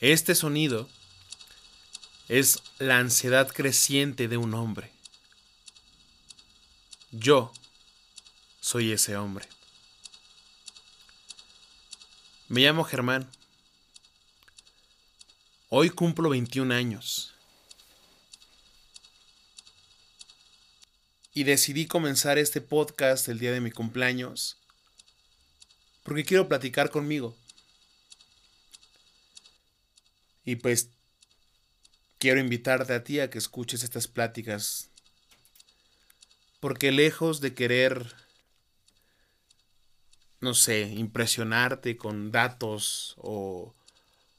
Este sonido es la ansiedad creciente de un hombre. Yo soy ese hombre. Me llamo Germán. Hoy cumplo 21 años. Y decidí comenzar este podcast el día de mi cumpleaños porque quiero platicar conmigo. Y pues quiero invitarte a ti a que escuches estas pláticas. Porque lejos de querer, no sé, impresionarte con datos o,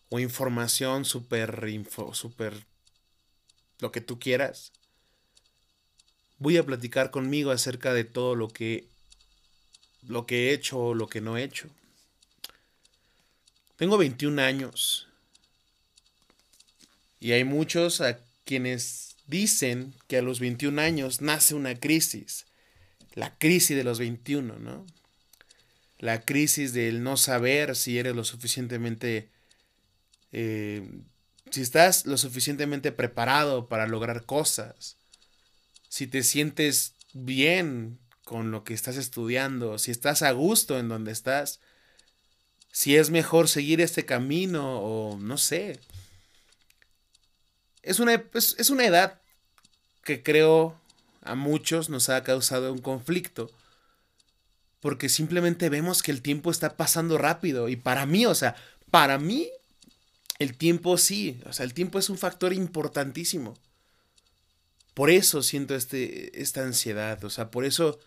o información súper, súper, lo que tú quieras, voy a platicar conmigo acerca de todo lo que, lo que he hecho o lo que no he hecho. Tengo 21 años y hay muchos a quienes dicen que a los 21 años nace una crisis. La crisis de los 21, ¿no? La crisis del no saber si eres lo suficientemente... Eh, si estás lo suficientemente preparado para lograr cosas. Si te sientes bien con lo que estás estudiando. Si estás a gusto en donde estás. Si es mejor seguir este camino o no sé es una, es, una edad que creo a muchos nos ha causado un conflicto. Porque simplemente vemos que el tiempo está pasando rápido. Y para mí, o sea, para mí, el tiempo sí. O sea, el tiempo es un factor importantísimo. Por eso siento este, esta ansiedad. O sea, por eso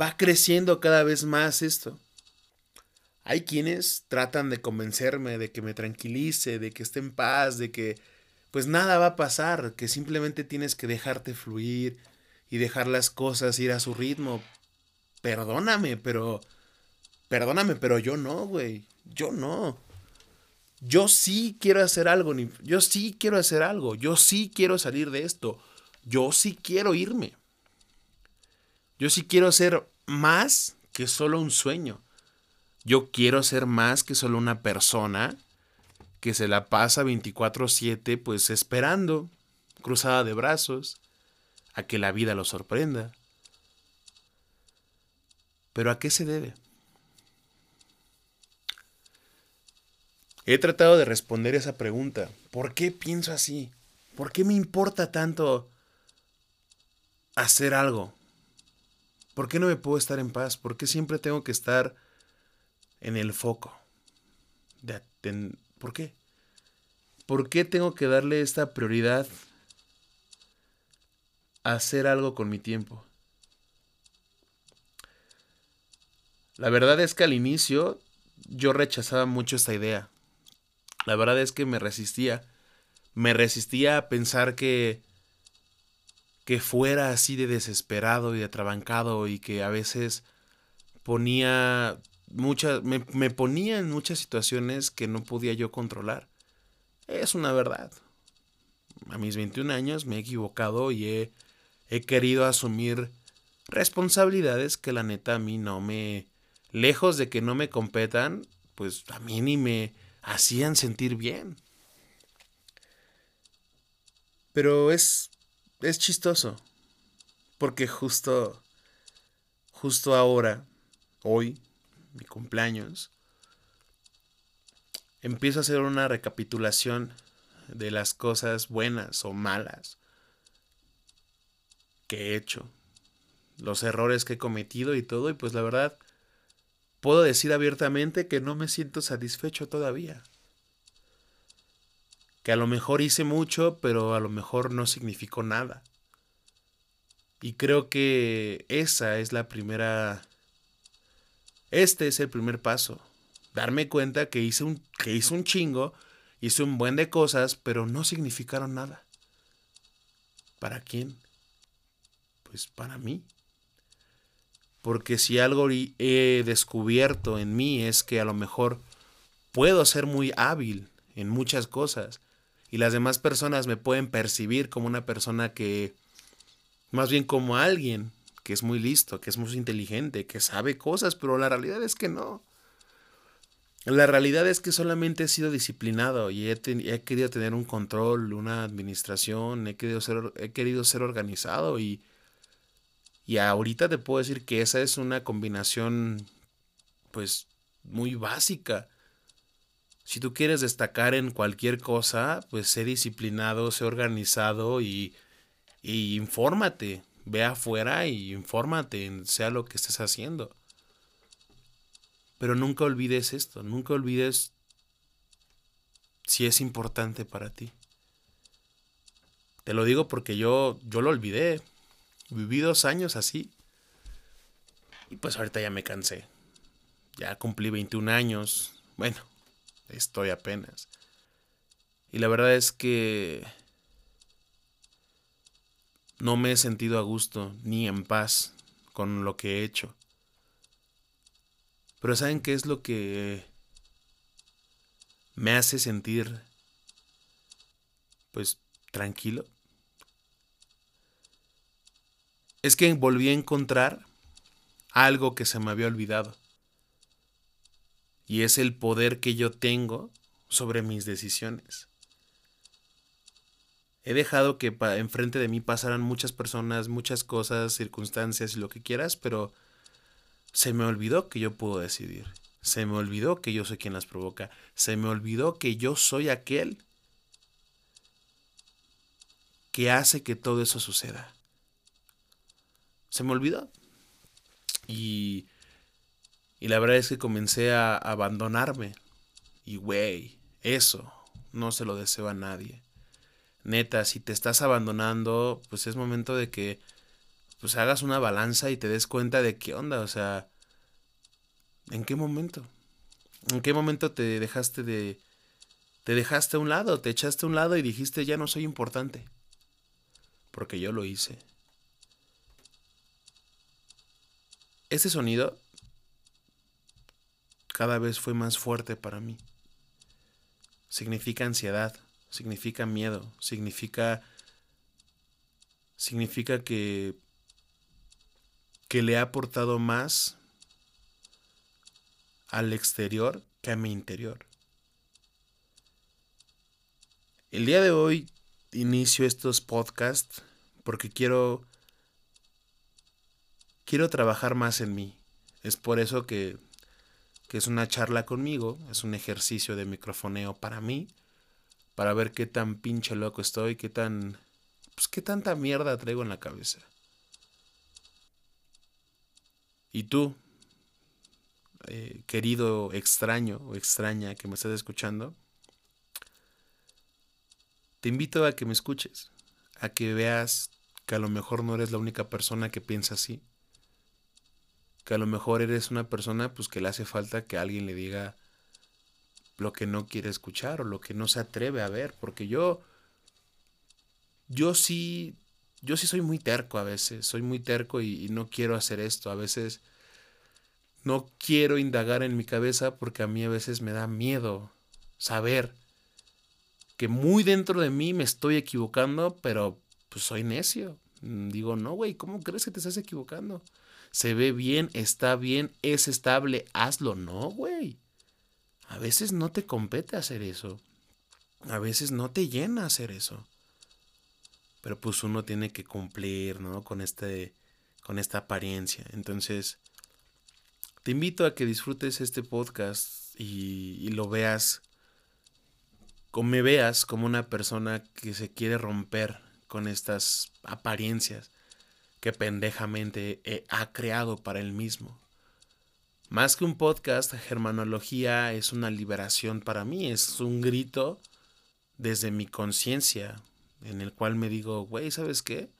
va creciendo cada vez más esto. Hay quienes tratan de convencerme de que me tranquilice, de que esté en paz, de que pues nada va a pasar, que simplemente tienes que dejarte fluir y dejar las cosas ir a su ritmo. Perdóname, pero... Perdóname, pero yo no, güey. Yo no. Yo sí quiero hacer algo. Yo sí quiero hacer algo. Yo sí quiero salir de esto. Yo sí quiero irme. Yo sí quiero ser más que solo un sueño. Yo quiero ser más que solo una persona que se la pasa 24/7 pues esperando, cruzada de brazos, a que la vida lo sorprenda. Pero ¿a qué se debe? He tratado de responder esa pregunta. ¿Por qué pienso así? ¿Por qué me importa tanto hacer algo? ¿Por qué no me puedo estar en paz? ¿Por qué siempre tengo que estar en el foco? De, ¿Por qué? ¿Por qué tengo que darle esta prioridad a hacer algo con mi tiempo? La verdad es que al inicio yo rechazaba mucho esta idea. La verdad es que me resistía. Me resistía a pensar que que fuera así de desesperado y de atrabancado y que a veces ponía muchas me, me ponía en muchas situaciones que no podía yo controlar. Es una verdad. A mis 21 años me he equivocado y he, he querido asumir responsabilidades que la neta a mí no me... Lejos de que no me competan, pues a mí ni me hacían sentir bien. Pero es... es chistoso. Porque justo... justo ahora, hoy, mi cumpleaños, empiezo a hacer una recapitulación de las cosas buenas o malas que he hecho, los errores que he cometido y todo, y pues la verdad, puedo decir abiertamente que no me siento satisfecho todavía. Que a lo mejor hice mucho, pero a lo mejor no significó nada. Y creo que esa es la primera... Este es el primer paso darme cuenta que hice un, que hice un chingo, hice un buen de cosas, pero no significaron nada. ¿Para quién? Pues para mí. Porque si algo he descubierto en mí es que a lo mejor puedo ser muy hábil en muchas cosas y las demás personas me pueden percibir como una persona que, más bien como alguien que es muy listo, que es muy inteligente, que sabe cosas, pero la realidad es que no. La realidad es que solamente he sido disciplinado y he, querido tener un control, una administración, he querido ser, he querido ser organizado y, y ahorita te puedo decir que esa es una combinación pues muy básica. Si tú quieres destacar en cualquier cosa, pues sé disciplinado, sé organizado y, y infórmate. Ve afuera y infórmate, sea lo que estés haciendo. Pero nunca olvides esto, nunca olvides si es importante para ti. Te lo digo porque yo, yo lo olvidé. Viví dos años así. Y pues ahorita ya me cansé. Ya cumplí 21 años. Bueno, estoy apenas. Y la verdad es que no me he sentido a gusto ni en paz con lo que he hecho. Pero ¿saben qué es lo que me hace sentir pues tranquilo? Es que volví a encontrar algo que se me había olvidado. Y es el poder que yo tengo sobre mis decisiones. He dejado que enfrente de mí pasaran muchas personas, muchas cosas, circunstancias y lo que quieras, pero se me olvidó que yo puedo decidir. Se me olvidó que yo soy quien las provoca. Se me olvidó que yo soy aquel que hace que todo eso suceda. Se me olvidó. Y, y la verdad es que comencé a abandonarme. Y güey, eso no se lo deseo a nadie. Neta, si te estás abandonando, pues es momento de que pues hagas una balanza y te des cuenta de qué onda, o sea, ¿en qué momento? ¿En qué momento te dejaste de... te dejaste a un lado, te echaste a un lado y dijiste ya no soy importante? Porque yo lo hice. Ese sonido cada vez fue más fuerte para mí. Significa ansiedad, significa miedo, significa significa que que le ha aportado más al exterior que a mi interior. El día de hoy inicio estos podcasts porque quiero quiero trabajar más en mí. Es por eso que, que es una charla conmigo, es un ejercicio de microfoneo para mí, para ver qué tan pinche loco estoy, qué tan pues qué tanta mierda traigo en la cabeza. ¿Y tú, eh, querido extraño o extraña que me estás escuchando? Te invito a que me escuches, a que veas que a lo mejor no eres la única persona que piensa así, que a lo mejor eres una persona pues que le hace falta que alguien le diga lo que no quiere escuchar o lo que no se atreve a ver, porque yo yo sí yo sí soy muy terco a veces, soy muy terco y, no quiero hacer esto. A veces no quiero indagar en mi cabeza porque a mí a veces me da miedo saber que muy dentro de mí me estoy equivocando, pero pues soy necio. Mm, digo, no, güey, ¿cómo crees que te estás equivocando? Se ve bien, está bien, es estable, hazlo. No, güey. A veces no te compete hacer eso. A veces no te llena hacer eso pero pues uno tiene que cumplir, ¿no? Con este, con esta apariencia. Entonces, te invito a que disfrutes este podcast y, lo veas, como me veas como una persona que se quiere romper con estas apariencias que pendejamente ha creado para él mismo. Más que un podcast, Germanología es una liberación para mí, es un grito desde mi conciencia, en el cual me digo, güey, ¿sabes qué?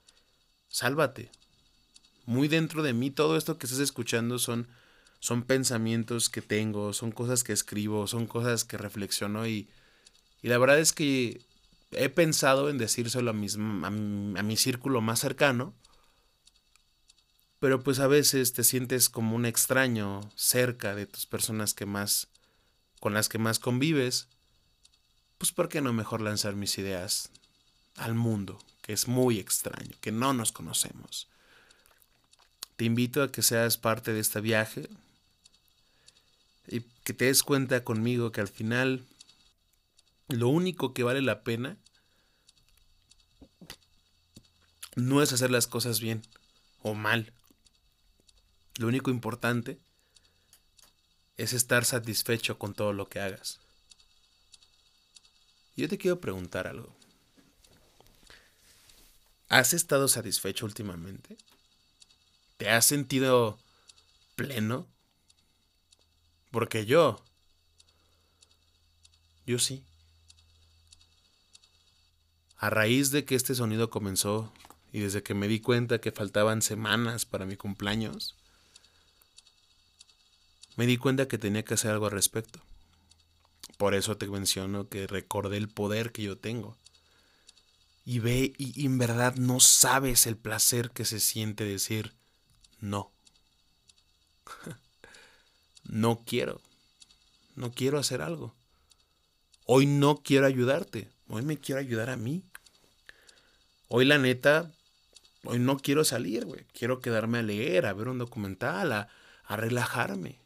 Sálvate. Muy dentro de mí todo esto que estás escuchando son, son pensamientos que tengo, son cosas que escribo, son cosas que reflexiono y, y la verdad es que he pensado en decírselo a, mis, a, mi, a mi círculo más cercano, pero pues a veces te sientes como un extraño cerca de tus personas que más con las que más convives, pues ¿por qué no mejor lanzar mis ideas al mundo, que es muy extraño, que no nos conocemos. Te invito a que seas parte de este viaje y que te des cuenta conmigo que al final lo único que vale la pena no es hacer las cosas bien o mal. Lo único importante es estar satisfecho con todo lo que hagas. Yo te quiero preguntar algo. ¿Has estado satisfecho últimamente? ¿Te has sentido pleno? Porque yo, yo sí. A raíz de que este sonido comenzó y desde que me di cuenta que faltaban semanas para mi cumpleaños, me di cuenta que tenía que hacer algo al respecto. Por eso te menciono que recordé el poder que yo tengo. Y ve y, en verdad no sabes el placer que se siente decir no. no quiero. No quiero hacer algo. Hoy no quiero ayudarte. Hoy me quiero ayudar a mí. Hoy la neta, hoy no quiero salir, güey. Quiero quedarme a leer, a ver un documental, a, a relajarme.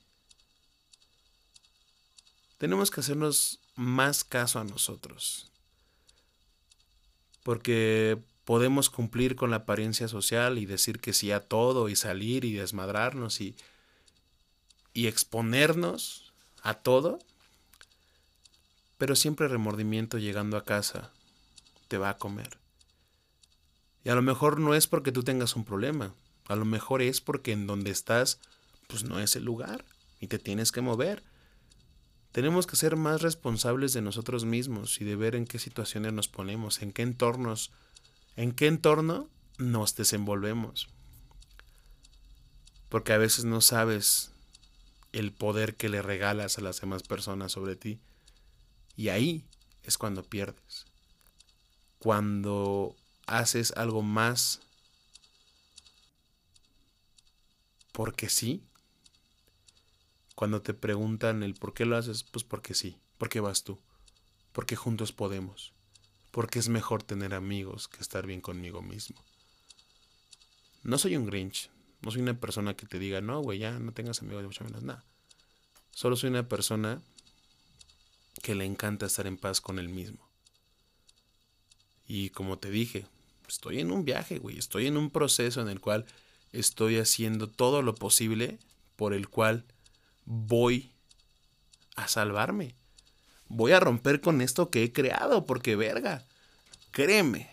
Tenemos que hacernos más caso a nosotros. Porque podemos cumplir con la apariencia social y decir que sí a todo y salir y desmadrarnos y, y exponernos a todo. Pero siempre remordimiento llegando a casa te va a comer. Y a lo mejor no es porque tú tengas un problema, a lo mejor es porque en donde estás, pues no es el lugar y te tienes que mover. Tenemos que ser más responsables de nosotros mismos y de ver en qué situaciones nos ponemos, en qué entornos, en qué entorno nos desenvolvemos. Porque a veces no sabes el poder que le regalas a las demás personas sobre ti. Y ahí es cuando pierdes. Cuando haces algo más porque sí. Cuando te preguntan el por qué lo haces, pues porque sí, porque vas tú, porque juntos podemos, porque es mejor tener amigos que estar bien conmigo mismo. No soy un Grinch, no soy una persona que te diga, no, güey, ya no tengas amigos de mucho menos, nada. Solo soy una persona que le encanta estar en paz con él mismo. Y como te dije, estoy en un viaje, güey, estoy en un proceso en el cual estoy haciendo todo lo posible por el cual voy a salvarme. Voy a romper con esto que he creado, porque verga, créeme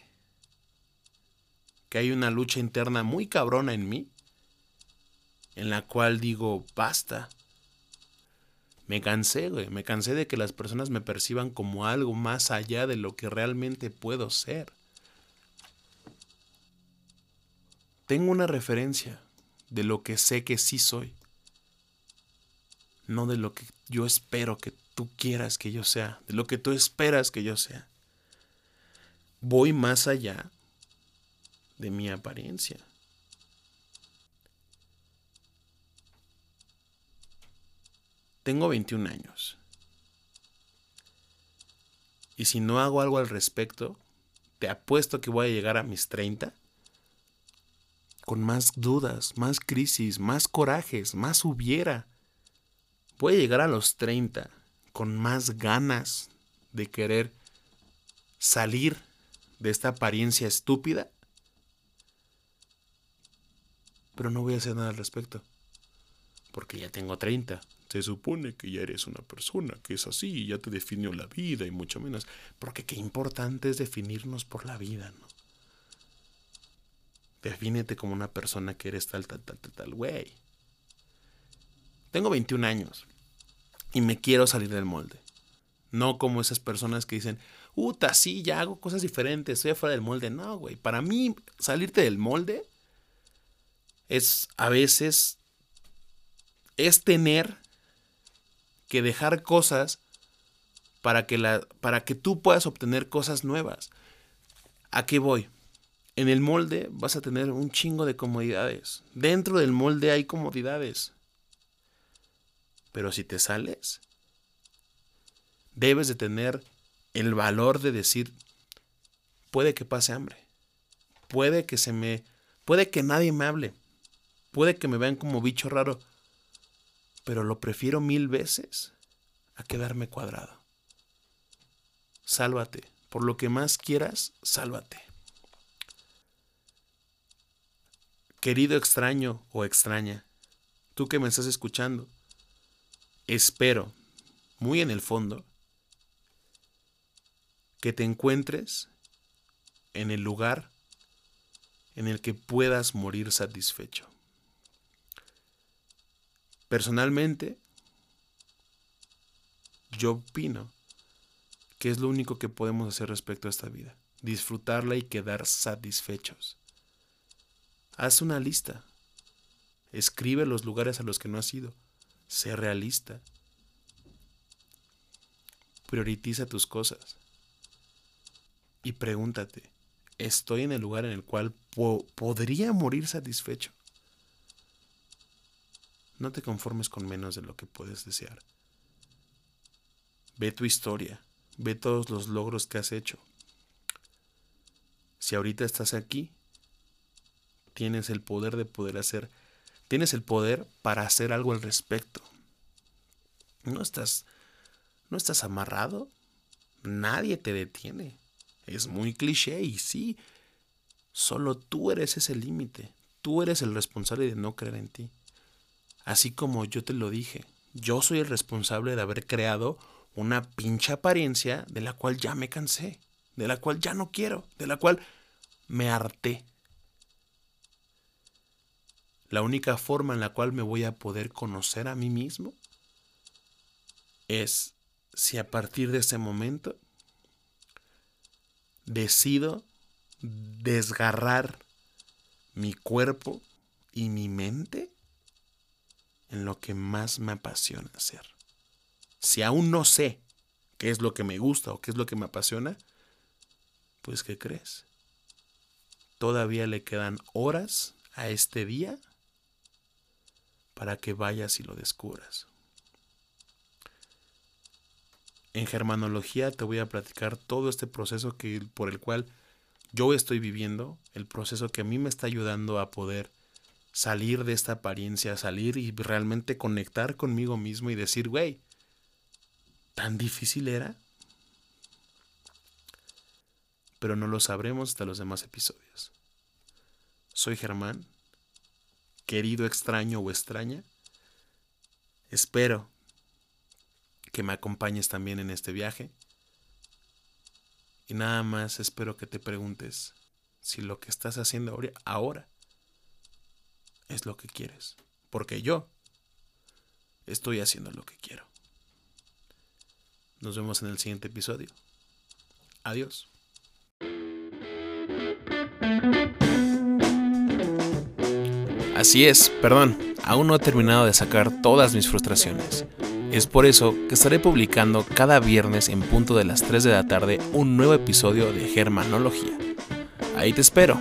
que hay una lucha interna muy cabrona en mí, en la cual digo, basta. Me cansé, güey, me cansé de que las personas me perciban como algo más allá de lo que realmente puedo ser. tengo una referencia de lo que sé que sí soy, no de lo que yo espero que tú quieras que yo sea, de lo que tú esperas que yo sea. Voy más allá de mi apariencia. Tengo 21 años. Y si no hago algo al respecto, te apuesto que voy a llegar a mis 30 con más dudas, más crisis, más corajes, más hubiera. Puede llegar a los 30 con más ganas de querer salir de esta apariencia estúpida. Pero no voy a hacer nada al respecto. Porque ya tengo 30. Se supone que ya eres una persona que es así y ya te definió la vida y mucho menos. Porque qué importante es definirnos por la vida, ¿no? Defínete como una persona que eres tal, tal, tal, tal, tal, güey. Tengo 21 años y me quiero salir del molde. No como esas personas que dicen, puta, sí, ya hago cosas diferentes, estoy fuera del molde. No, güey. Para mí, salirte del molde es a veces, es tener que dejar cosas para que, la, para que tú puedas obtener cosas nuevas. ¿A qué voy? En el molde vas a tener un chingo de comodidades. Dentro del molde hay comodidades. Pero si te sales, debes de tener el valor de decir, puede que pase hambre. Puede que se me... Puede que nadie me hable. Puede que me vean como bicho raro. pero lo prefiero mil veces a quedarme cuadrado. Sálvate, por lo que más quieras, sálvate. Querido extraño o extraña, tú que me estás escuchando, espero, muy en el fondo, que te encuentres en el lugar en el que puedas morir satisfecho. Personalmente, yo opino que es lo único que podemos hacer respecto a esta vida, disfrutarla y quedar satisfechos. Haz una lista. Escribe los lugares a los que no has ido. Sé realista. Prioritiza tus cosas. Y pregúntate, ¿estoy en el lugar en el cual podría morir satisfecho? No te conformes con menos de lo que puedes desear. Ve tu historia, ve todos los logros que has hecho. Si ahorita estás aquí, tienes el poder de poder hacer, tienes el poder para hacer algo al respecto. No estás, no estás amarrado, nadie te detiene. Es muy cliché y sí, solo tú eres ese límite, tú eres el responsable de no creer en ti. Así como yo te lo dije, yo soy el responsable de haber creado una pincha apariencia de la cual ya me cansé, de la cual ya no quiero, de la cual me harté. La única forma en la cual me voy a poder conocer a mí mismo es si a partir de ese momento decido desgarrar mi cuerpo y mi mente en lo que más me apasiona hacer. Si aún no sé qué es lo que me gusta o qué es lo que me apasiona, pues ¿qué crees? Todavía le quedan horas a este día para que vayas y lo descubras. En germanología te voy a platicar todo este proceso que, por el cual yo estoy viviendo, el proceso que a mí me está ayudando a poder salir de esta apariencia, salir y realmente conectar conmigo mismo y decir, güey, ¿tan difícil era? Pero no lo sabremos hasta los demás episodios. Soy Germán querido extraño o extraña. Espero que me acompañes también en este viaje. Y nada más espero que te preguntes si lo que estás haciendo ahora es lo que quieres. Porque yo estoy haciendo lo que quiero. Nos vemos en el siguiente episodio. Adiós. Así es, perdón, aún no he terminado de sacar todas mis frustraciones. Es por eso que estaré publicando cada viernes en punto de las 3 de la tarde un nuevo episodio de Germanología. Ahí te espero.